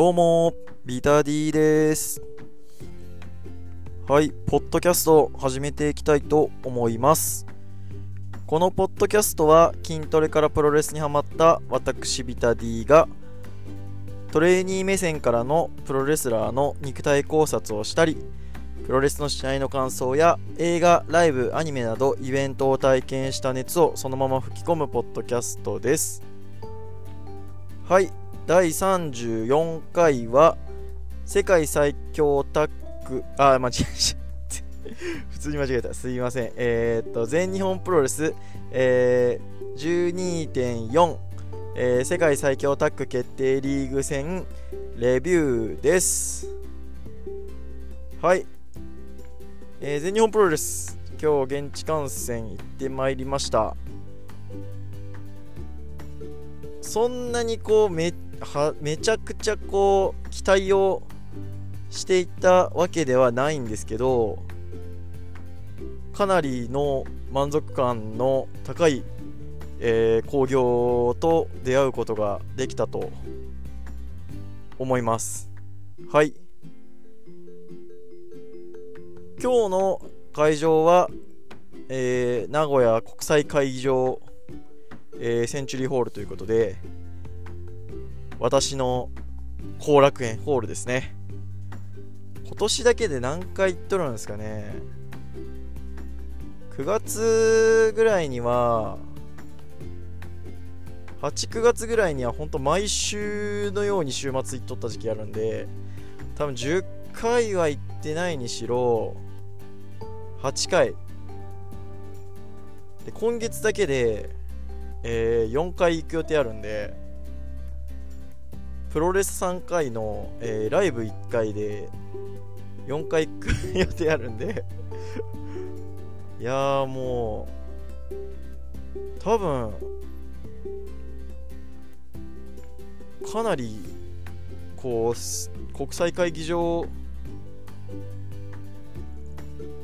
どうも、ビタディです。はい、ポッドキャストを始めていきたいと思います。このポッドキャストは筋トレからプロレスにハマった私ビタディがトレーニー目線からのプロレスラーの肉体考察をしたりプロレスの試合の感想や映画、ライブ、アニメなどイベントを体験した熱をそのまま吹き込むポッドキャストです。はい、第34回は世界最強タッグあ間違えました。普通に間違えた。すいません。えー、っと全日本プロレス、えー、12.4、えー世界最強タッグ決定リーグ戦。レビューです。はい、えー全日本プロレス。今日現地観戦行ってまいりました。そんなにこうめっはめちゃくちゃこう期待をしていたわけではないんですけどかなりの満足感の高い、えー興行と出会うことができたと思います。はい。今日の会場は、えー名古屋国際会議場、えーセンチュリーホールということで私の後楽園ホールですね。今年だけで何回行っとるんですかね。9月ぐらいには89月ぐらいには本当毎週のように週末行っとった時期あるんで多分10回は行ってないにしろ8回。で今月だけで、えー4回行く予定あるんでプロレス3回の、えーライブ1回で4回行く予定あるんで。いやーもう多分かなりこう国際会議場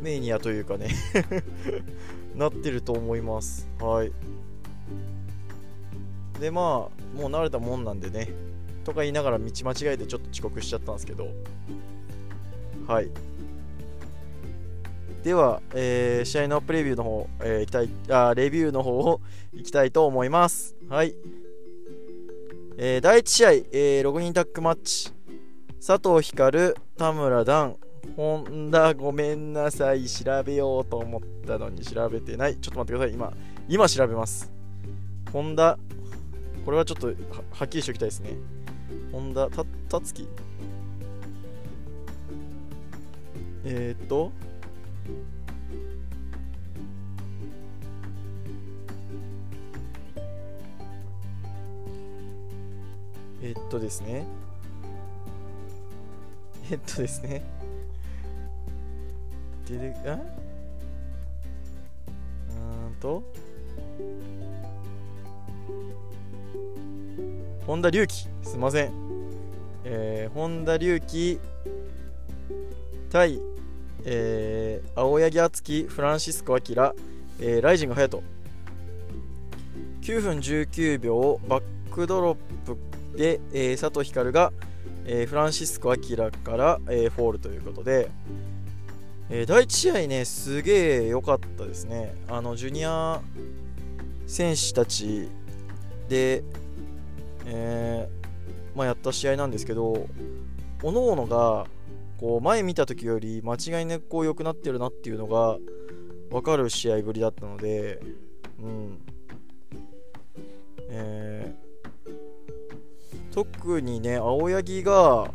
メニアというかね なってると思います。はい。でまあもう慣れたもんなんでね。とか言いながら道間違えてちょっと遅刻しちゃったんですけど。はい。では、えー試合のプレビューの方、えーいきたいあレビューの方を いきたいと思います。はい、えー第1試合、えー6人タッグマッチ。佐藤光田村段。本田ごめんなさい。調べようと思ったのに調べてない。ちょっと待ってください。今今調べます。本田。これはちょっとはっきりしておきたいですね。本田たたつきえー、っとえっとですね。えっとですね。出てあうんと。本田隆起すいません。えー、本田隆起対、えー、青柳敦樹フランシスコ・アキラ、えーライジング隼人9分19秒バックドロップで、えー佐藤光が、えーフランシスコ・アキラから、えーフォールということで、えー第1試合ねすげえ良かったですね。あのジュニア選手たちで、えーまあ、やった試合なんですけど各々がこう前見た時より間違いなくこう良くなってるなっていうのが分かる試合ぶりだったので、うんえー特にね青柳が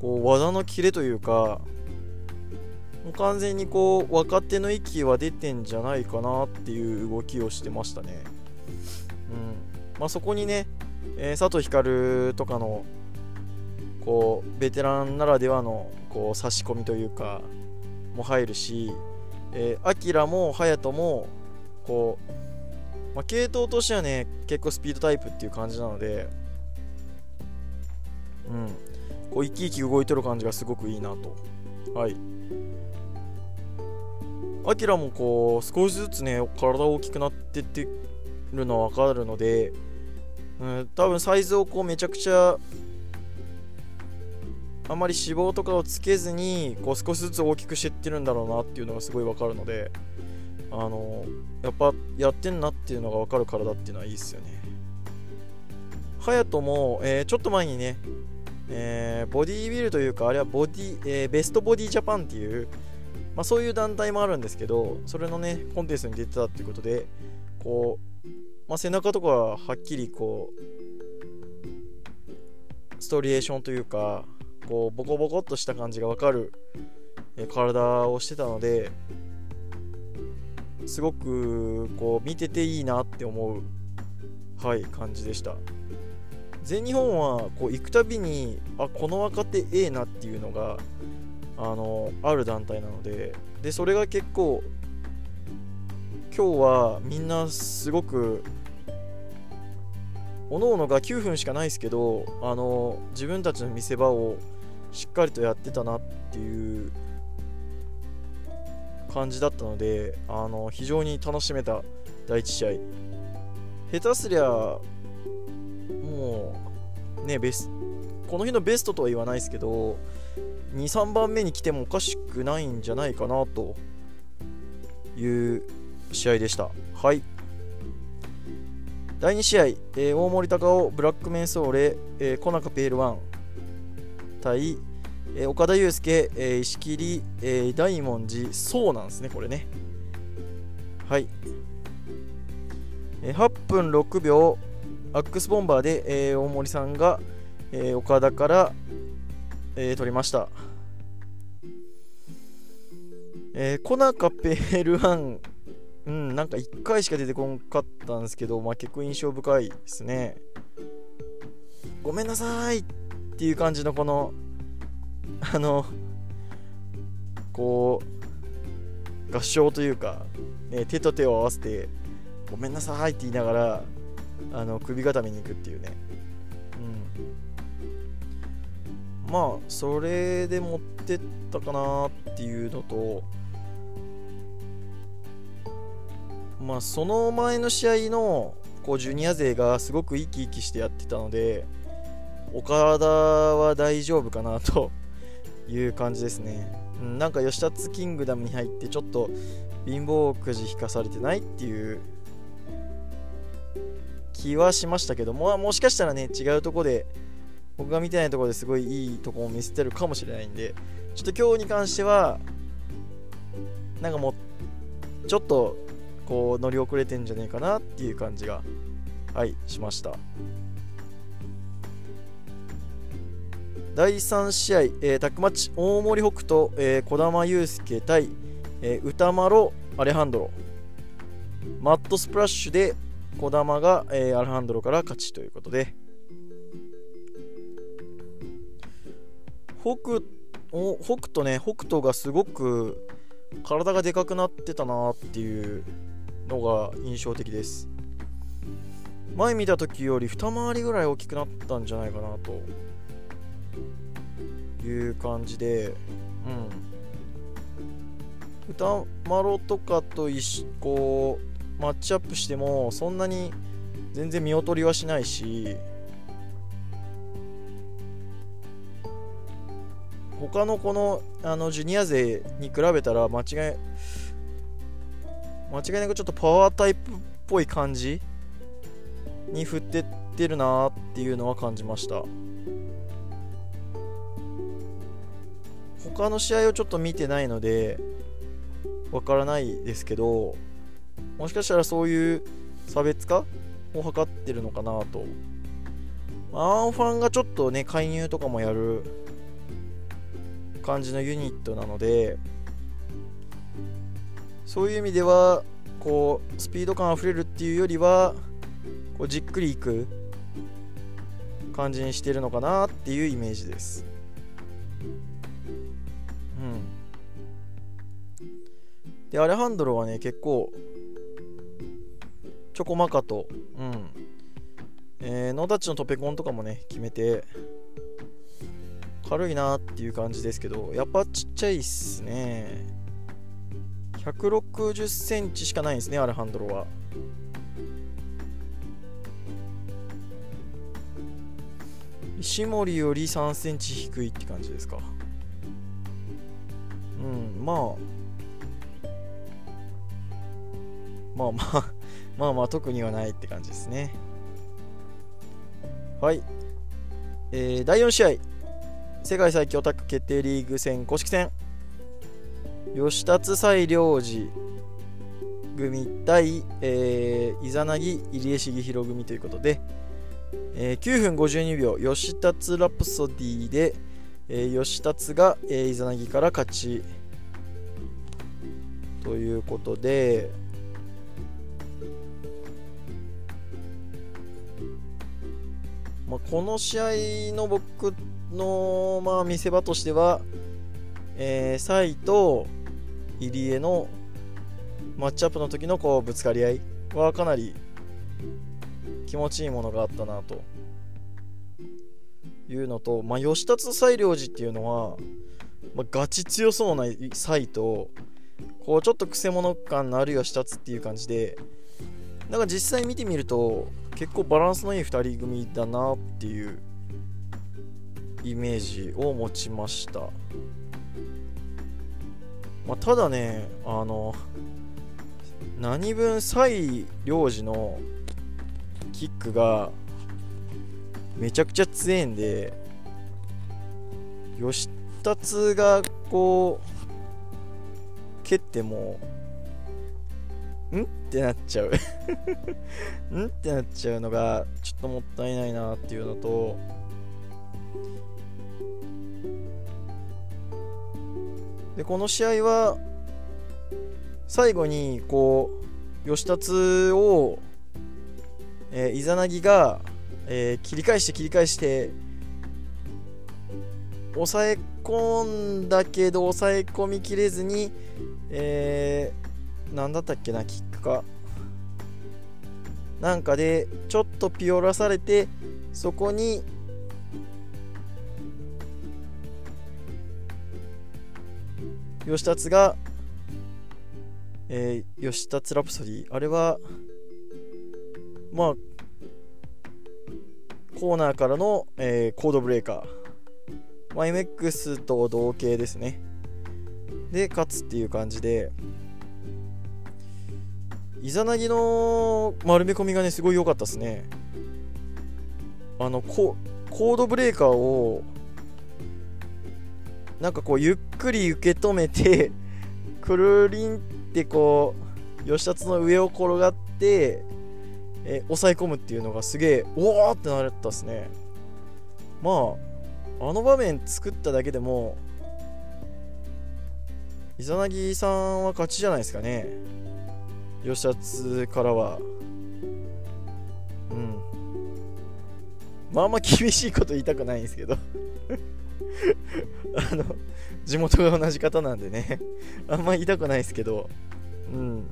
こう技のキレというかもう完全にこう若手の域は出てんじゃないかなっていう動きをしてましたね。うんまあ、そこにね、えー佐藤光とかのこうベテランならではのこう差し込みというかも入るし、えー、アキラも隼人もこう、まあ、系統としてはね結構スピードタイプっていう感じなので、うん、こう生き生き動いてる感じがすごくいいなと。はい。アキラもこう少しずつね体大きくなってってるのは分かるのでうん、多分サイズをこうめちゃくちゃあまり脂肪とかをつけずにこう少しずつ大きくしてってるんだろうなっていうのがすごいわかるのであのやっぱやってんなっていうのがわかる体っていうのはいいですよね。隼人も、えー、ちょっと前にね、えー、ボディービルというかあれはボディ、えー、ベストボディジャパンっていう、まあ、そういう団体もあるんですけどそれのねコンテンツに出てたっていうことでこう、まあ、背中とかははっきりこうストリエーションというかこうボコボコっとした感じがわかる、体をしてたのですごくこう見てていいなって思うはい感じでした。全日本はこう行くたびにあこの若手ええなっていうのがあのある団体なのででそれが結構今日はみんなすごくおのおのが9分しかないですけどあの自分たちの見せ場をしっかりとやってたなっていう感じだったのであの非常に楽しめた第1試合。下手すりゃもうねベスこの日のベストとは言わないですけど23番目に来てもおかしくないんじゃないかなという試合でした。はい。第2試合、えー、大森高尾ブラックメンソーレ、えー、コナカペール1対、えー、岡田祐介、えー、石切、えー、大文字。そうなんですねこれね。はい。えー、8分6秒。アックスボンバーで、えー、大森さんが、えー、岡田から、えー、取りました、えー、コナカペールワン。うんなんか1回しか出てこんかったんですけど、まあ、結構印象深いですね。ごめんなさいっていう感じのこの あのこう合唱というか、ね、手と手を合わせてごめんなさいって言いながらあの首固めに行くっていうね。うん。まあそれで持ってったかなっていうのとまあその前の試合のこうジュニア勢がすごく生き生きしてやってたので岡田は大丈夫かなという感じですね、うん、なんか吉達キングダムに入ってちょっと貧乏くじ引かされてないっていう気はしましたけども、もしかしたらね、違うとこで、僕が見てないところですごいいいとこを見せてるかもしれないんで、ちょっと今日に関しては、なんかもう、ちょっと、こう、乗り遅れてんじゃねえかなっていう感じが、はい、しました。第3試合、えー、タックマッチ、大森北斗、えー、児玉悠介対、えー、歌丸アレハンドロ。マットスプラッシュで児玉が、えー、アルハンドロから勝ちということで北お北斗ね北斗がすごく体がでかくなってたなっていうのが印象的です。前見た時より二回りぐらい大きくなったんじゃないかなという感じでうん。歌丸とかと一こうマッチアップしてもそんなに全然見劣りはしないし他のこのあのジュニア勢に比べたら間違い間違いなくちょっとパワータイプっぽい感じに振ってってるなっていうのは感じました他の試合をちょっと見てないのでわからないですけどもしかしたらそういう差別化を図ってるのかなと。アンファンがちょっとね、介入とかもやる感じのユニットなので、そういう意味では、こう、スピード感あふれるっていうよりは、こうじっくりいく感じにしてるのかなっていうイメージです。うん。で、アレハンドロはね、結構、チョコマカと、うん。えー、ノータッチのトペコンとかもね、決めて、軽いなっていう感じですけど、やっぱちっちゃいっすね。160センチしかないんですね、アレハンドロは。石森より3センチ低いって感じですか。うんまあ。まあまあ まあまあ特にはないって感じですね。はい。えー、第4試合。世界最強タッグ決定リーグ戦公式戦。吉達西良寺組対、えー、イザナギ入江重弘組ということで、えー、9分52秒吉達ラプソディで、えー、吉達が、えー、イザナギから勝ち。ということでまあ、この試合の僕の、まあ、見せ場としては、えー、サイと入江のマッチアップの時のこうぶつかり合いはかなり気持ちいいものがあったなと。いうのと、まあ、吉達西良寺っていうのは、まあ、ガチ強そうなサイとこうちょっとくせ者感のある吉達っていう感じでなんか実際見てみると結構バランスのいい2人組だなっていうイメージを持ちました、まあ、ただねあの何分蔡良治のキックがめちゃくちゃ強いんで吉達がこう蹴ってもん？ってなっちゃう。ん？ってなっちゃうのがちょっともったいないなっていうのとでこの試合は最後にこう吉達を、えー、イザナギが、えー、切り返して切り返して抑え込んだけど抑え込みきれずに、えー、なんだったっけなキックか。なんかでちょっとピオラされてそこに吉達が、えー、吉達ラプソディ。あれはまあコーナーからの、えー、コードブレーカー、まあ、MX と同型ですね。で勝つっていう感じで。イザナギの丸め込みがねすごい良かったですね。あのココードブレーカーをなんかこうゆっくり受け止めて くるりんってこう吉達の上を転がってえ抑え込むっていうのがすげえおおってなったっすね。まああの場面作っただけでもイザナギさんは勝ちじゃないですかね。吉達からは。うん。まああんま厳しいこと言いたくないんですけど。あの地元が同じ方なんでね。あんま言いたくないですけど。うん。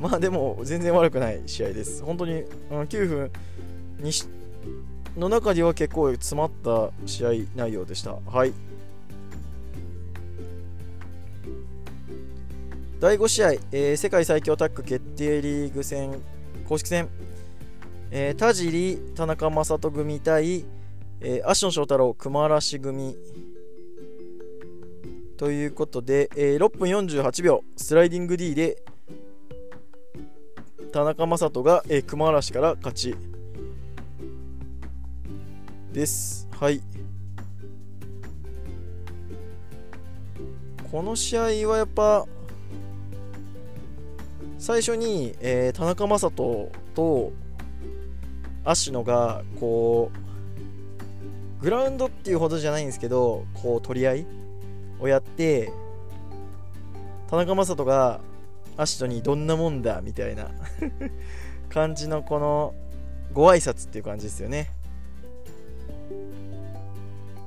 まあでも全然悪くない試合です。本当にうん9分にしの中では結構詰まった試合内容でした。はい。第5試合、えー、世界最強タッグ決定リーグ戦公式戦、えー、田尻田中将人組対、えー、芦野翔太郎熊嵐組。ということで、えー、6分48秒スライディング D で田中将人が、えー、熊嵐から勝ち。です。はい。この試合はやっぱ最初に、えー、田中将人と芦野がこうグラウンドっていうほどじゃないんですけどこう取り合いをやって田中将人が芦野にどんなもんだみたいな 感じのこのご挨拶っていう感じですよね。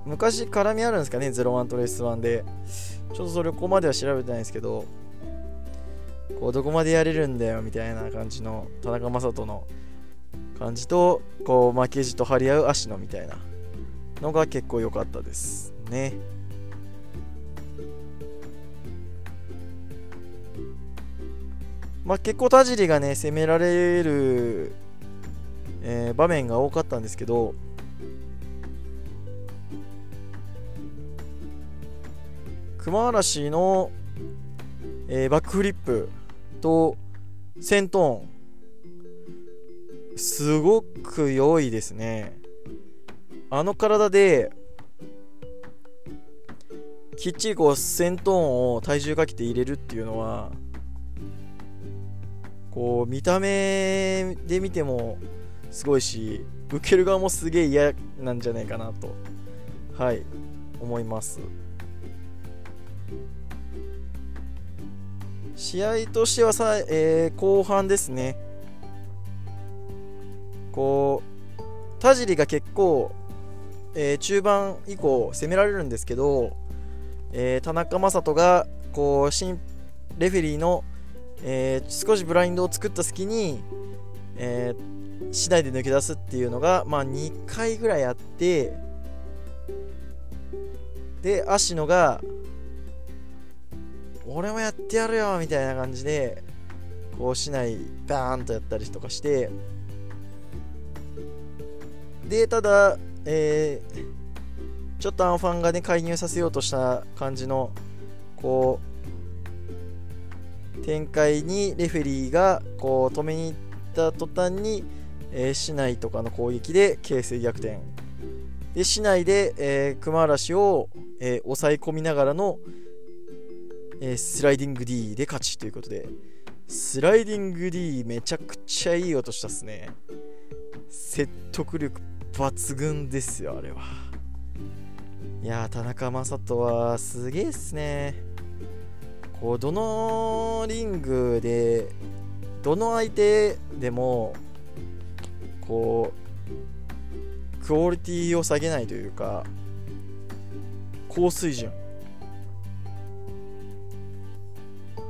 昔絡みあるんですかね01とレース1で。ちょっとそれここまでは調べてないんですけどこうどこまでやれるんだよみたいな感じの田中将人の感じとこう負けじと張り合う足野みたいな。のが結構良かったですね。まあ、結構田尻がね攻められる、えー、場面が多かったんですけど、熊嵐の、えー、バックフリップとセントーンすごく良いですねあの体できっちりこうセントンを体重かけて入れるっていうのはこう見た目で見てもすごいし受ける側もすげえ嫌なんじゃないかなとはい思います。試合としてはさ、えー、後半ですね。こう田尻が結構、えー、中盤以降攻められるんですけど、えー、田中将人がこう新レフェリーの、え少しブラインドを作った隙に、え次第で抜け出すっていうのが、まあ、2回ぐらいあってで芦野が俺もやってやるよみたいな感じでこう市内バーンとやったりとかしてでただ、えー、ちょっとアンファンがね介入させようとした感じのこう展開にレフェリーがこう止めに行った途端に、えー、市内とかの攻撃で形勢逆転。で市内で、えー、熊嵐を、えー、抑え込みながらの、えー、スライディング D で勝ちということで。スライディング D めちゃくちゃいい音したっすね。説得力抜群ですよあれは。いや田中将人はすげえっすね。こうどのリングでどの相手でもこうクオリティを下げないというか高水準。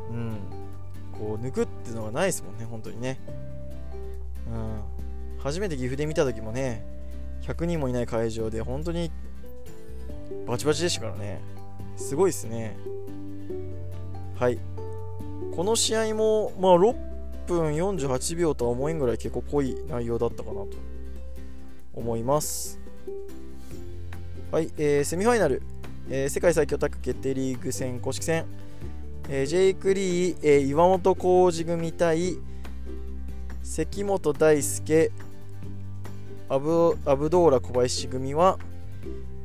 うん。こう抜くっていうのがないですもんね本当にね。うん。初めて岐阜で見た時もね100人もいない会場で本当にバチバチでしたからね。すごいですね。はい。この試合もまあ6分48秒とは思えんぐらい結構濃い内容だったかなと思います。はい、えー、セミファイナル、えー、世界最強タッグ決定リーグ戦公式戦。えー、ジェイク・リー、えー、岩本浩二組対関本大輔。アブアブドーラ小林組は、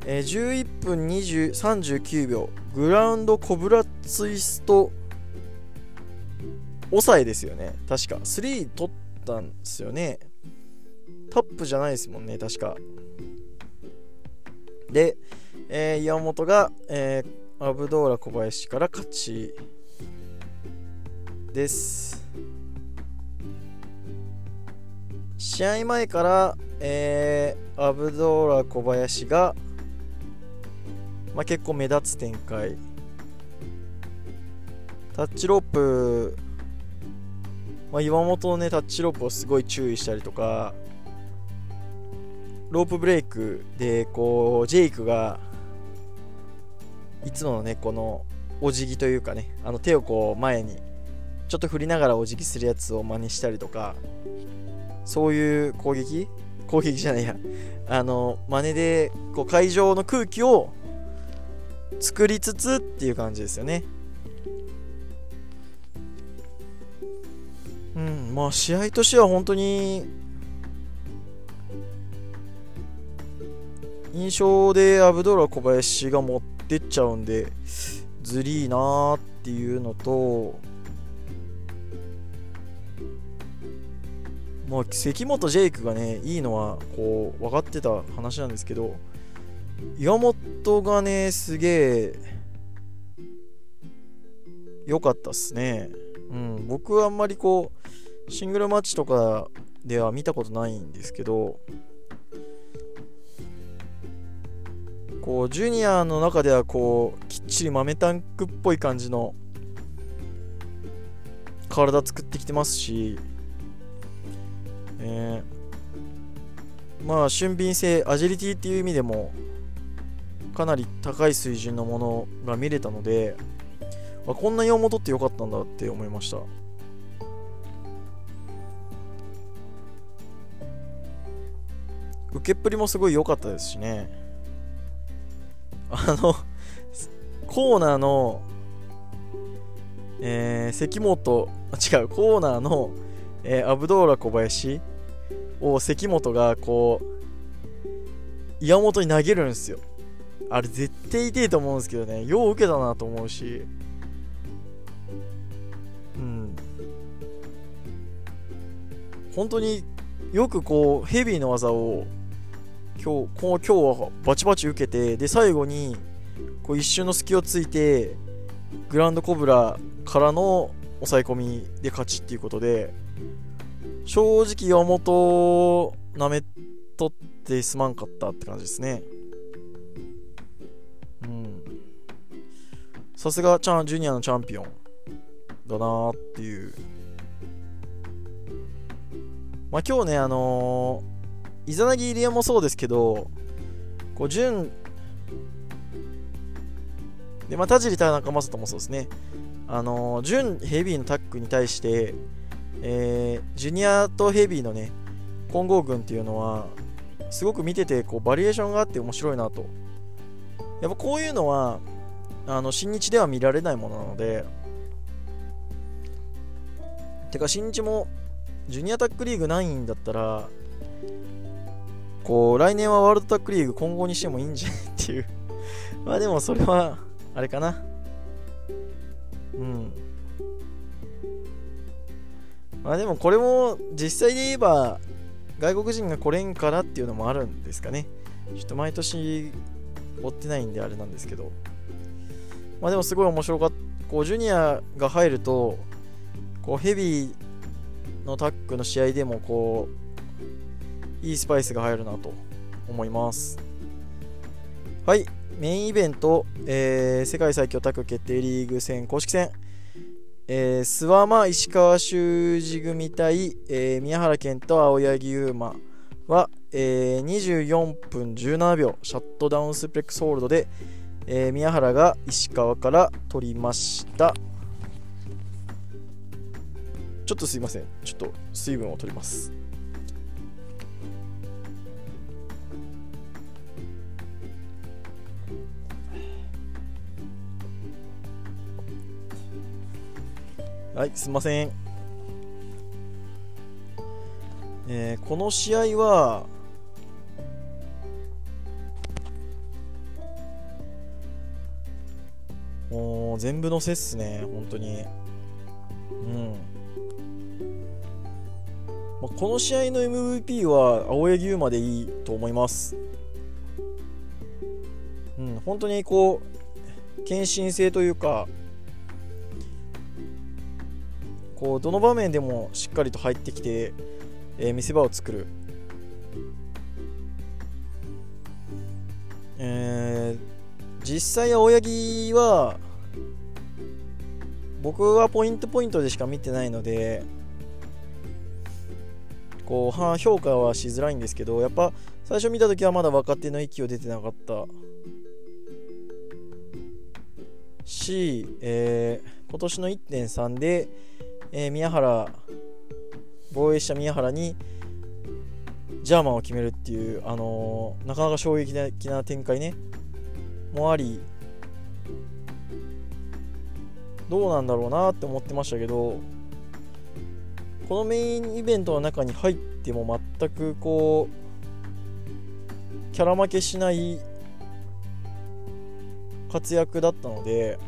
えー、11分20 39秒グラウンドコブラツイスト抑えですよね。確か。3取ったんですよね。タップじゃないですもんね確か。で、えー、岩本が、えー、アブドーラ小林から勝ちです。試合前から、えー、アブドーラ小林が、まあ、結構目立つ展開。タッチロープ、まあ、岩本のねタッチロープをすごい注意したりとかロープブレイクでこうジェイクがいつものねこのお辞儀というかねあの手をこう前にちょっと振りながらお辞儀するやつを真似したりとかそういう攻撃攻撃じゃないや。あの真似でこう会場の空気を作りつつっていう感じですよね。うんまあ試合としては本当に印象でアブドラ小林が持ってっちゃうんでずりーなーっていうのとまあ、関本ジェイクがね、いいのは、こう、分かってた話なんですけど、岩本がね、すげえ、良かったっすね。うん、僕はあんまりこう、シングルマッチとかでは見たことないんですけど、こう、ジュニアの中ではこう、きっちり豆タンクっぽい感じの体作ってきてますし、えー、まあ俊敏性アジリティっていう意味でもかなり高い水準のものが見れたので、まあ、こんな用元ってよかったんだって思いました。受けっぷりもすごい良かったですしね。あのコーナーの、えー、関本、違う、コーナーの、えー、アブドーラ小林を関本がこう、岩本に投げるんですよ。あれ絶対痛いと思うんですけどね、よう受けたなと思うし。うん。本当によくこう、ヘビーの技を今日、こう今日はバチバチ受けて、で、最後に、こう一瞬の隙をついて、グランドコブラからの抑え込みで勝ちっていうことで、正直岩本なめとってすまんかったって感じですね。うん。さすがチャンジュニアのチャンピオンだなーっていう。まあ今日ね、あのーイザナギ入江もそうですけど、こう、順、で、まあ、田尻田中将人もそうですね。あのー、準ヘビーのタックに対して、えー、ジュニアとヘビーのね、混合軍っていうのは、すごく見てて、こう、バリエーションがあって面白いなと。やっぱこういうのは、あの、新日では見られないものなので、てか、新日も、ジュニアタックリーグないんだったら、こう、来年はワールドタックリーグ今後にしてもいいんじゃないっていうまあでもそれは、あれかな。うん。まあでもこれも実際で言えば外国人が来れんからっていうのもあるんですかね。ちょっと毎年追ってないんであれなんですけど。まあでもすごい面白かった。こうジュニアが入ると、こうヘビーのタックの試合でもこういいスパイスが入るなと思いますはいメインイベント、えー、世界最強タッグ決定リーグ戦公式戦、えー、諏訪間石川修司組対、えー、宮原健と青柳優馬は、えー、24分17秒シャットダウンスプレックスホールドで、えー、宮原が石川から取りました。ちょっとすいません。ちょっと水分を取ります。はいすいません。えー、この試合はもう全部のせっすね本当に。うん。まあ、この試合の MVP は青柳優馬でいいと思います。うん本当にこう献身性というかこうどの場面でもしっかりと入ってきて、えー、見せ場を作る、えー、実際青柳は僕はポイントポイントでしか見てないのでこう評価はしづらいんですけどやっぱ最初見た時はまだ若手の息を出てなかった。し、えー、今年の1.3でえー、宮原防衛した宮原にジャーマンを決めるっていう、あのー、なかなか衝撃的な展開ね。もありどうなんだろうなって思ってましたけどこのメインイベントの中に入っても全くこうキャラ負けしない活躍だったので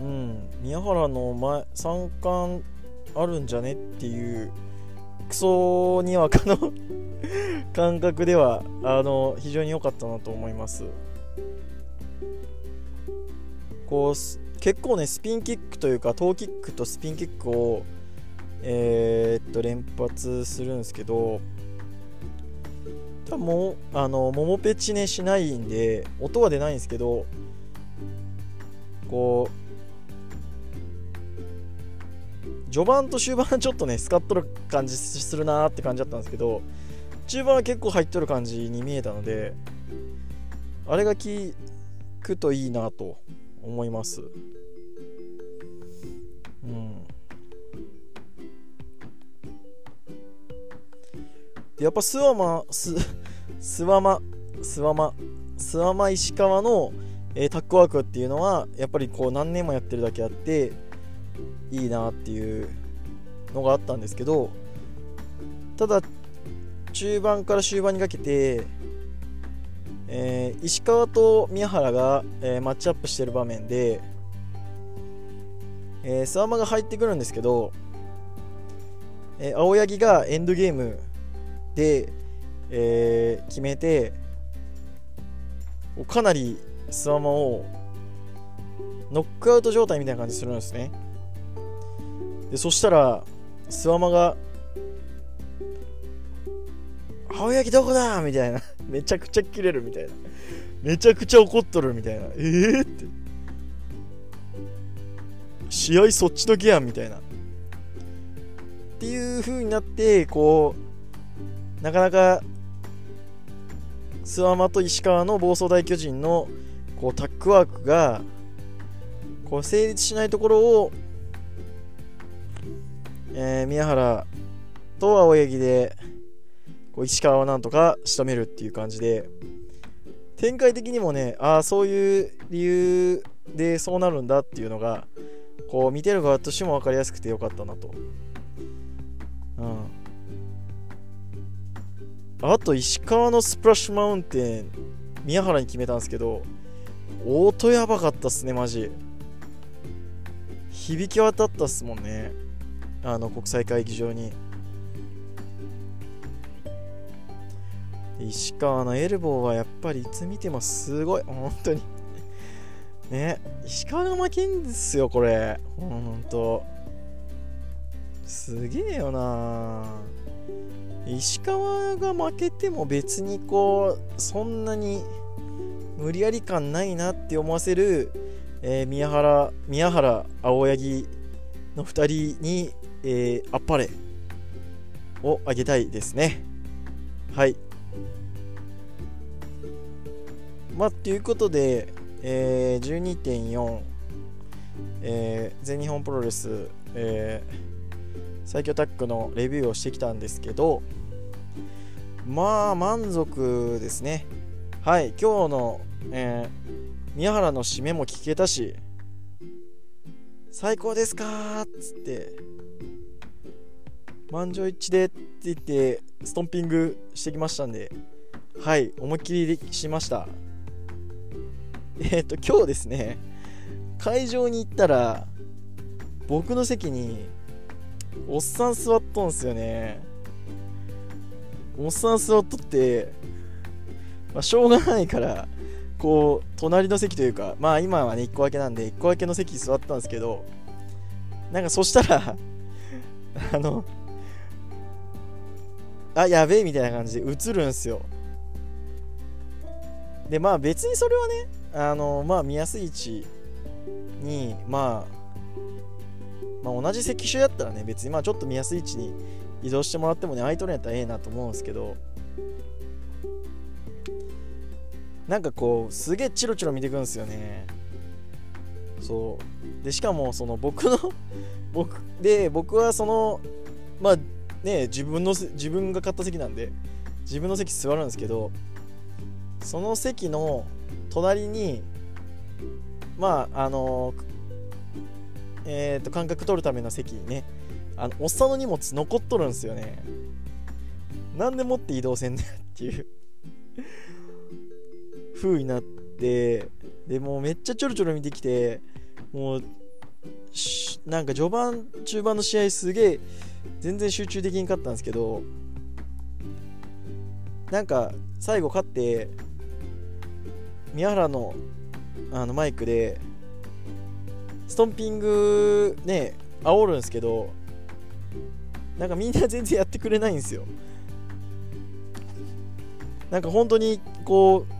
うん、宮原の前三冠あるんじゃねっていうクソにわかの 感覚ではあの非常に良かったなと思います。こう結構ねスピンキックというかトーキックとスピンキックをえー、っと連発するんですけど多分もあのモモペチネしないんで音は出ないんですけどこう序盤と終盤はちょっとねスカッとる感じするなーって感じだったんですけど中盤は結構入っとる感じに見えたのであれが効くといいなと思います。うん。やっぱスワマス諏訪間諏訪間諏訪間石川の、えー、タックワークっていうのはやっぱりこう何年もやってるだけあっていいなっていうのがあったんですけどただ中盤から終盤にかけて、えー、石川と宮原が、えー、マッチアップしてる場面で、えー、諏訪間が入ってくるんですけど、え青柳がエンドゲームで、え決めてかなり諏訪間をノックアウト状態みたいな感じするんですね。でそしたら諏訪間が青柳どこだ？みたいな。めちゃくちゃキレるみたいな。めちゃくちゃ怒っとるみたいな。ええ、って試合そっちのけやんみたいな。っていう風になってこうなかなか諏訪間と石川の暴走大巨人のこうタッグワークがこう成立しないところを、えー、宮原と青柳でこう石川をなんとか仕留めるっていう感じで展開的にもねああそういう理由でそうなるんだっていうのがこう見てる側としても分かりやすくてよかったなと。うん。あと石川のスプラッシュマウンテン宮原に決めたんですけど音やばかったっすねマジ。響き渡ったっすもんね。あの国際会議場に。石川のエルボーはやっぱりいつ見てもすごい。本当に。ね。石川が負けんですよこれ。ほんと。すげえよな。石川が負けても別にこうそんなに無理やり感ないなって思わせる、えー、宮原宮原青柳の2人に、えー、あっぱれ。をあげたいですね。はい。まあということで、えー、12.4、えー、全日本プロレス、えー、最強タッグのレビューをしてきたんですけどまあ満足ですね。はい。今日の、えー、宮原の締めも聞けたし最高ですかっつって。満場一致でって言ってストンピングしてきましたんではい思いっきりしました。えっ、ー、と今日ですね会場に行ったら僕の席におっさん座っとんすよね。おっさん座っとって、まあ、しょうがないからこう隣の席というかまあ今はね1個分けなんで1個分けの席座ったんですけどなんかそしたらあのあやべえみたいな感じで映るんすよ。でまあ別にそれはねあのまあ見やすい位置にまあまあ、同じ席種やったらね別にまあちょっと見やすい位置に移動してもらってもね空いとるんやったらええなと思うんですけどなんかこうすげえチロチロ見てくんですよね。そう。でしかもその僕の僕で僕はそのまあね自分の自分が買った席なんで自分の席座るんですけどその席の隣にまああのえーと、感覚取るための席にねあのおっさんの荷物残っとるんですよね。なんでもって移動せんねんっていう。風になってでもうめっちゃちょろちょろ見てきてもうなんか序盤中盤の試合すげえ全然集中できんかったんですけどなんか最後勝って宮原のあのマイクでストンピングね煽るんですけどなんかみんな全然やってくれないんですよ。なんか本当にこう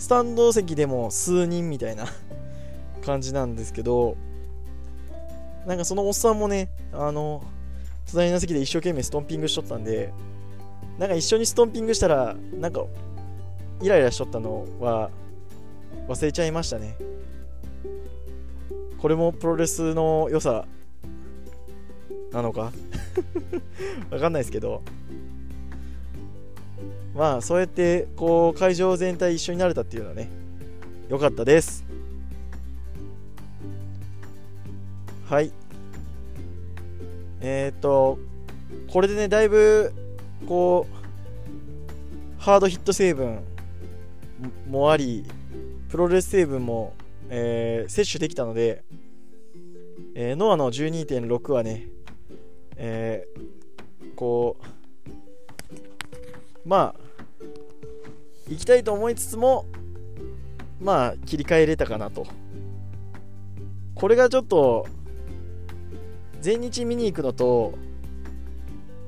スタンド席でも数人みたいな感じなんですけどなんかそのおっさんもねあの隣の席で一生懸命ストンピングしとったんでなんか一緒にストンピングしたらなんかイライラしとったのは忘れちゃいましたね。これもプロレスの良さなのか？わかんないですけど。まあそうやってこう会場全体一緒になれたっていうのはね良かったです。はい。えっ、ー、とこれでねだいぶこうハードヒット成分もありプロレス成分も、えー、摂取できたので、えー、ノアの12.6はね、えー、こうまあ行きたいと思いつつもまあ切り替えれたかなと。これがちょっと全日見に行くのと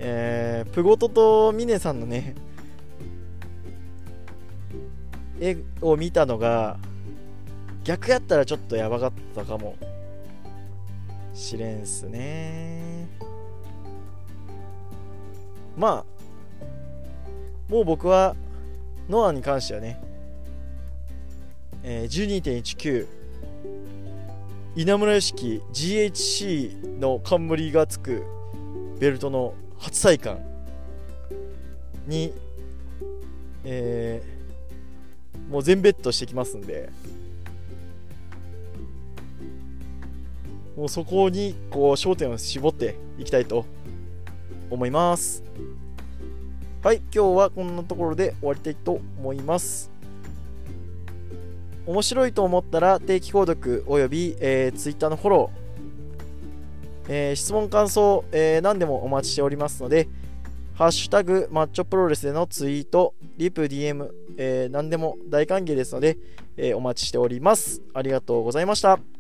えー、プゴトとミネさんのね絵を見たのが逆やったらちょっとやばかったかもしれんすね。まあもう僕はノアに関してはね、えー、12.19稲村良樹 GHC の冠がつくベルトの初体感に、えー、もう全ベッドしてきますんでもうそこにこう焦点を絞っていきたいと思います。はい今日はこんなところで終わりたいと思います。面白いと思ったら定期購読および、えー、Twitter のフォローえー、質問感想、えー、何でもお待ちしておりますので、ハッシュタグマッチョプロレスでのツイート、リプ、DM、えー、何でも大歓迎ですので、え、お待ちしております。ありがとうございました。